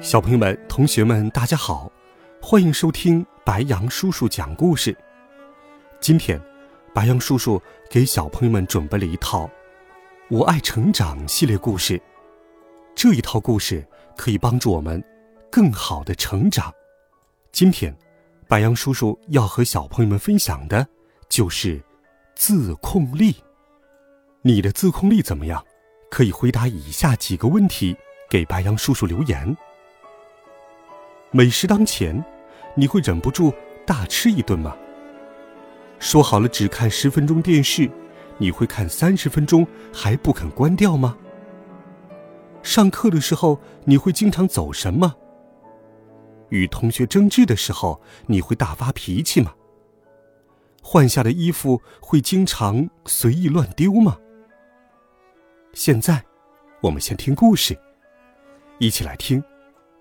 小朋友们、同学们，大家好，欢迎收听白杨叔叔讲故事。今天，白杨叔叔给小朋友们准备了一套《我爱成长》系列故事。这一套故事可以帮助我们更好的成长。今天，白杨叔叔要和小朋友们分享的，就是自控力。你的自控力怎么样？可以回答以下几个问题，给白杨叔叔留言。美食当前，你会忍不住大吃一顿吗？说好了只看十分钟电视，你会看三十分钟还不肯关掉吗？上课的时候你会经常走神吗？与同学争执的时候你会大发脾气吗？换下的衣服会经常随意乱丢吗？现在，我们先听故事，一起来听，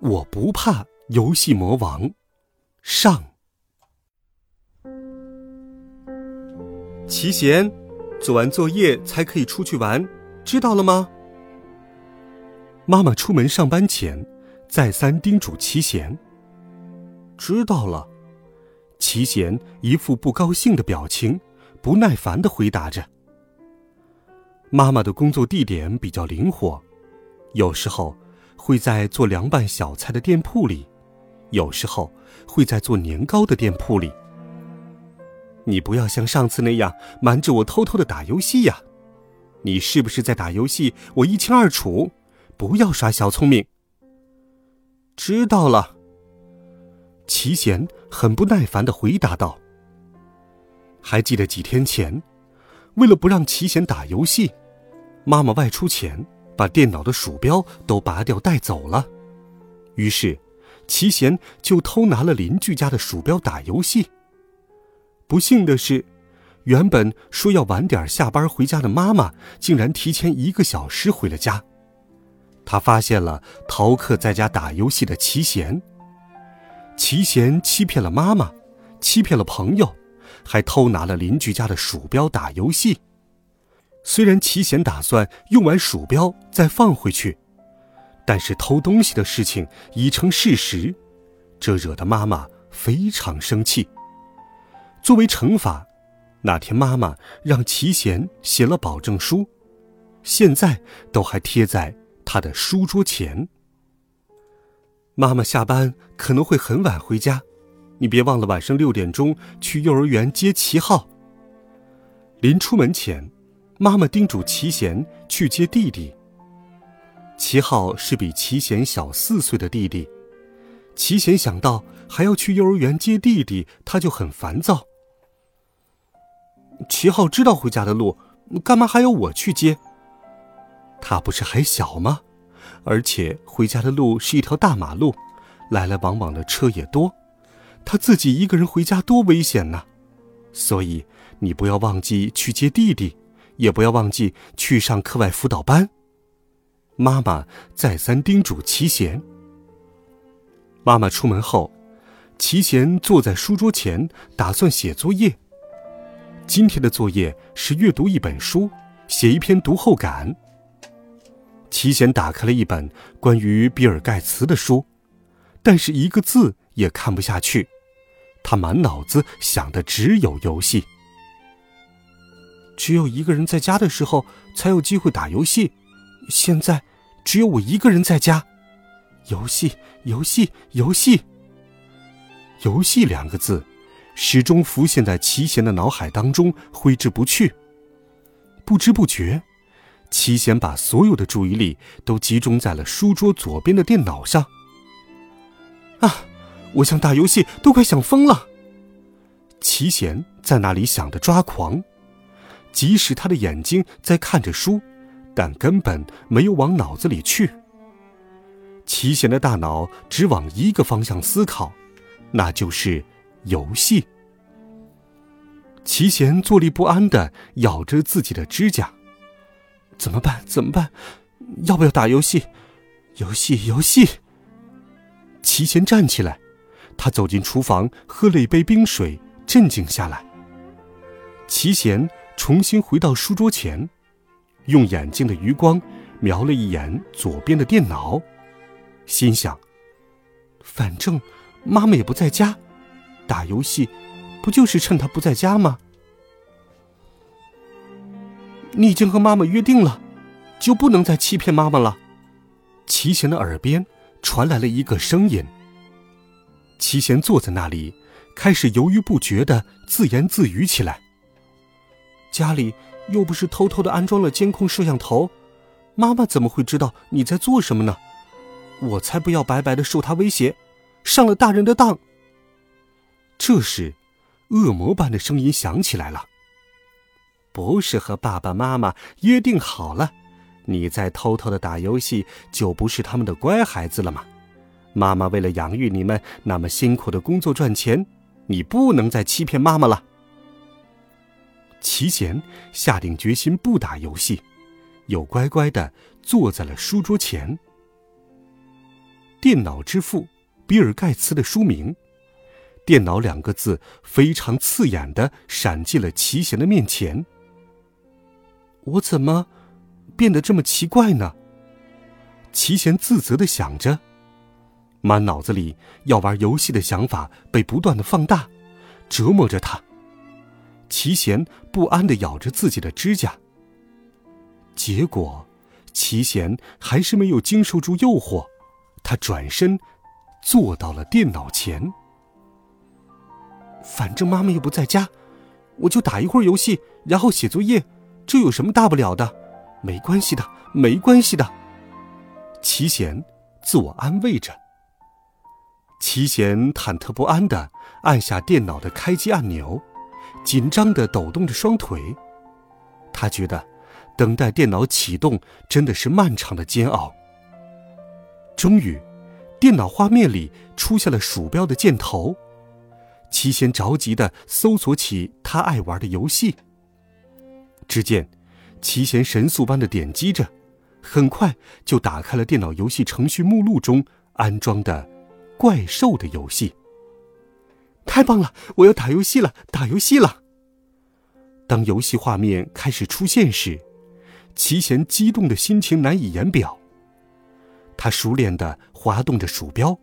我不怕。游戏魔王，上。齐贤，做完作业才可以出去玩，知道了吗？妈妈出门上班前，再三叮嘱齐贤。知道了。齐贤一副不高兴的表情，不耐烦的回答着。妈妈的工作地点比较灵活，有时候会在做凉拌小菜的店铺里。有时候会在做年糕的店铺里。你不要像上次那样瞒着我偷偷的打游戏呀！你是不是在打游戏？我一清二楚，不要耍小聪明。知道了。齐贤很不耐烦的回答道。还记得几天前，为了不让齐贤打游戏，妈妈外出前把电脑的鼠标都拔掉带走了，于是。齐贤就偷拿了邻居家的鼠标打游戏。不幸的是，原本说要晚点下班回家的妈妈，竟然提前一个小时回了家。他发现了逃课在家打游戏的齐贤。齐贤欺骗了妈妈，欺骗了朋友，还偷拿了邻居家的鼠标打游戏。虽然齐贤打算用完鼠标再放回去。但是偷东西的事情已成事实，这惹得妈妈非常生气。作为惩罚，那天妈妈让齐贤写了保证书，现在都还贴在他的书桌前。妈妈下班可能会很晚回家，你别忘了晚上六点钟去幼儿园接齐浩。临出门前，妈妈叮嘱齐贤去接弟弟。齐浩是比齐贤小四岁的弟弟，齐贤想到还要去幼儿园接弟弟，他就很烦躁。齐浩知道回家的路，干嘛还要我去接？他不是还小吗？而且回家的路是一条大马路，来来往往的车也多，他自己一个人回家多危险呐！所以你不要忘记去接弟弟，也不要忘记去上课外辅导班。妈妈再三叮嘱齐贤。妈妈出门后，齐贤坐在书桌前，打算写作业。今天的作业是阅读一本书，写一篇读后感。齐贤打开了一本关于比尔盖茨的书，但是一个字也看不下去。他满脑子想的只有游戏。只有一个人在家的时候，才有机会打游戏。现在。只有我一个人在家，游戏，游戏，游戏。游戏两个字，始终浮现在齐贤的脑海当中，挥之不去。不知不觉，齐贤把所有的注意力都集中在了书桌左边的电脑上。啊，我想打游戏都快想疯了。齐贤在那里想的抓狂，即使他的眼睛在看着书。但根本没有往脑子里去。齐贤的大脑只往一个方向思考，那就是游戏。齐贤坐立不安的咬着自己的指甲，怎么办？怎么办？要不要打游戏？游戏，游戏。齐贤站起来，他走进厨房，喝了一杯冰水，镇静下来。齐贤重新回到书桌前，用眼睛的余光瞄了一眼左边的电脑，心想：反正妈妈也不在家，打游戏。不就是趁他不在家吗？你已经和妈妈约定了，就不能再欺骗妈妈了。齐贤的耳边传来了一个声音。齐贤坐在那里，开始犹豫不决的自言自语起来。家里又不是偷偷的安装了监控摄像头，妈妈怎么会知道你在做什么呢？我才不要白白的受他威胁，上了大人的当。这时。恶魔般的声音响起来了。不是和爸爸妈妈约定好了，你在偷偷的打游戏，就不是他们的乖孩子了吗？妈妈为了养育你们，那么辛苦的工作赚钱，你不能再欺骗妈妈了。齐贤下定决心不打游戏，又乖乖的坐在了书桌前。电脑之父比尔盖茨的书名。电脑两个字非常刺眼的闪进了齐贤的面前。我怎么变得这么奇怪呢？齐贤自责的想着，满脑子里要玩游戏的想法被不断的放大，折磨着他。齐贤不安的咬着自己的指甲。结果，齐贤还是没有经受住诱惑，他转身坐到了电脑前。反正妈妈又不在家，我就打一会儿游戏，然后写作业，这有什么大不了的？没关系的，没关系的。齐贤自我安慰着。齐贤忐忑不安的按下电脑的开机按钮，紧张的抖动着双腿。他觉得，等待电脑启动真的是漫长的煎熬。终于，电脑画面里出现了鼠标的箭头。齐贤着急的搜索起他爱玩的游戏。只见，齐贤神速般的点击着，很快就打开了电脑游戏程序目录中安装的怪兽的游戏。太棒了！我要打游戏了，打游戏了！当游戏画面开始出现时，齐贤激动的心情难以言表。他熟练的滑动着鼠标，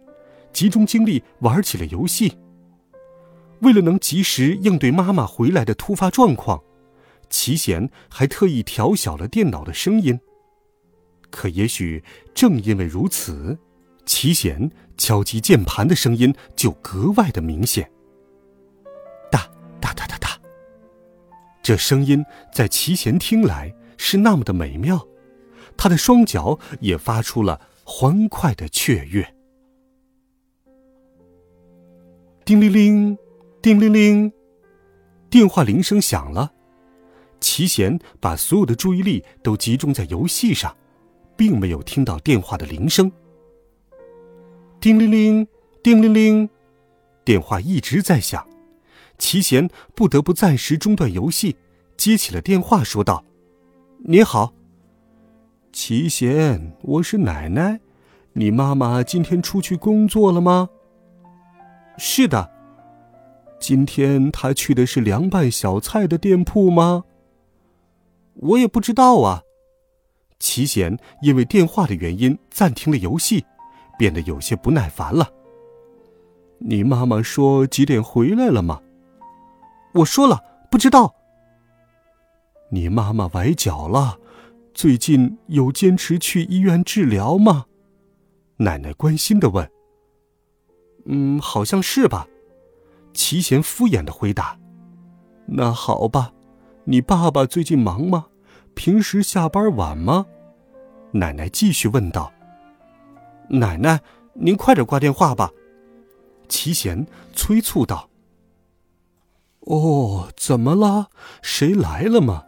集中精力玩起了游戏。为了能及时应对妈妈回来的突发状况，齐贤还特意调小了电脑的声音。可也许正因为如此，齐贤敲击键盘的声音就格外的明显。这声音在齐贤听来是那么的美妙，他的双脚也发出了欢快的雀跃。叮铃铃。叮铃铃，电话铃声响了。齐贤把所有的注意力都集中在游戏上，并没有听到电话的铃声。叮铃铃，叮铃铃，电话一直在响。齐贤不得不暂时中断游戏，接起了电话，说道：“你好，齐贤，我是奶奶。你妈妈今天出去工作了吗？”“是的。”今天她去的是凉拌小菜的店铺吗？我也不知道啊。齐贤因为电话的原因暂停了游戏，变得有些不耐烦了。你妈妈说几点回来了吗？我说了不知道。你妈妈崴脚了，最近有坚持去医院治疗吗？奶奶关心的问。嗯，好像是吧。齐贤敷衍的回答：“那好吧，你爸爸最近忙吗？平时下班晚吗？”奶奶继续问道。“奶奶，您快点挂电话吧。”齐贤催促道。“哦，怎么了？谁来了吗？”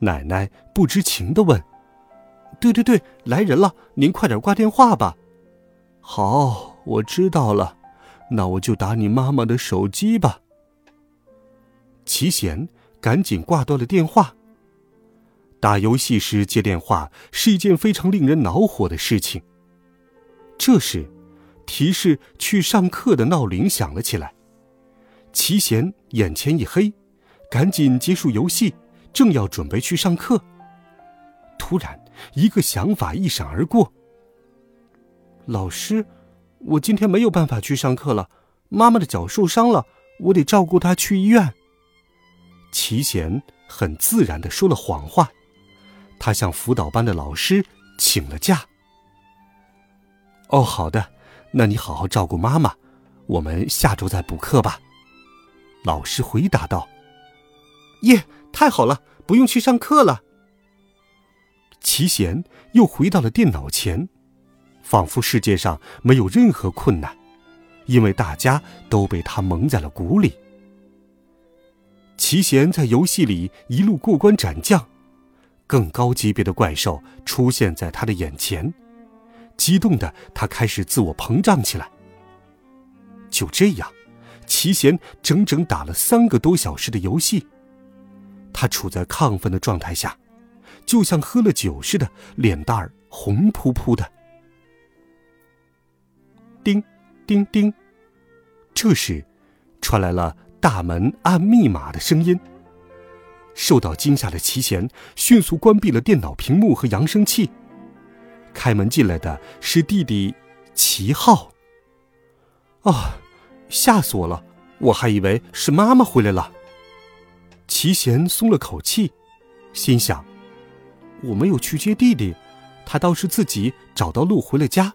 奶奶不知情的问。“对对对，来人了，您快点挂电话吧。”好，我知道了，那我就打你妈妈的手机吧。齐贤赶紧挂断了电话。打游戏时接电话是一件非常令人恼火的事情。这时，提示去上课的闹铃响了起来。齐贤眼前一黑，赶紧结束游戏，正要准备去上课。突然，一个想法一闪而过。老师，我今天没有办法去上课了，妈妈的脚受伤了，我得照顾她去医院。齐贤很自然的说了谎话，他向辅导班的老师请了假。哦，好的，那你好好照顾妈妈，我们下周再补课吧。老师回答道：“耶，太好了，不用去上课了。”齐贤又回到了电脑前，仿佛世界上没有任何困难，因为大家都被他蒙在了鼓里。齐贤在游戏里一路过关斩将，更高级别的怪兽出现在他的眼前，激动的他开始自我膨胀起来。就这样。齐贤整整打了三个多小时的游戏，他处在亢奋的状态下，就像喝了酒似的，脸蛋儿红扑扑的。叮，叮叮，这时，传来了大门按密码的声音。受到惊吓的齐贤迅速关闭了电脑屏幕和扬声器。开门进来的是弟弟齐浩。啊！吓死我了！我还以为是妈妈回来了。齐贤松了口气，心想：我没有去接弟弟，他倒是自己找到路回了家。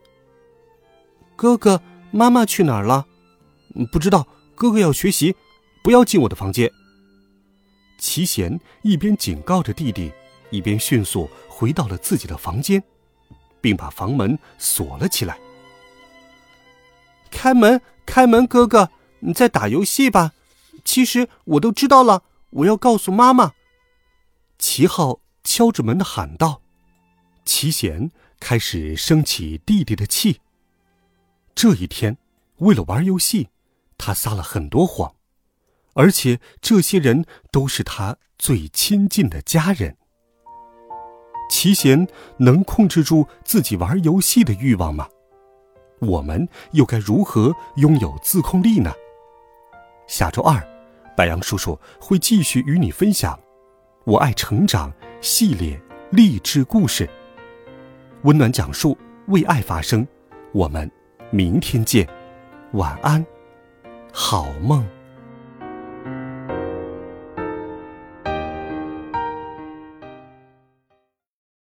哥哥，妈妈去哪儿了？不知道。哥哥要学习，不要进我的房间。齐贤一边警告着弟弟，一边迅速回到了自己的房间，并把房门锁了起来。开门，开门，哥哥，你在打游戏吧？其实我都知道了，我要告诉妈妈。齐浩敲着门的喊道。齐贤开始生起弟弟的气。这一天，为了玩游戏，他撒了很多谎，而且这些人都是他最亲近的家人。齐贤能控制住自己玩游戏的欲望吗？我们又该如何拥有自控力呢？下周二，白杨叔叔会继续与你分享《我爱成长》系列励志故事，温暖讲述，为爱发声。我们明天见，晚安，好梦。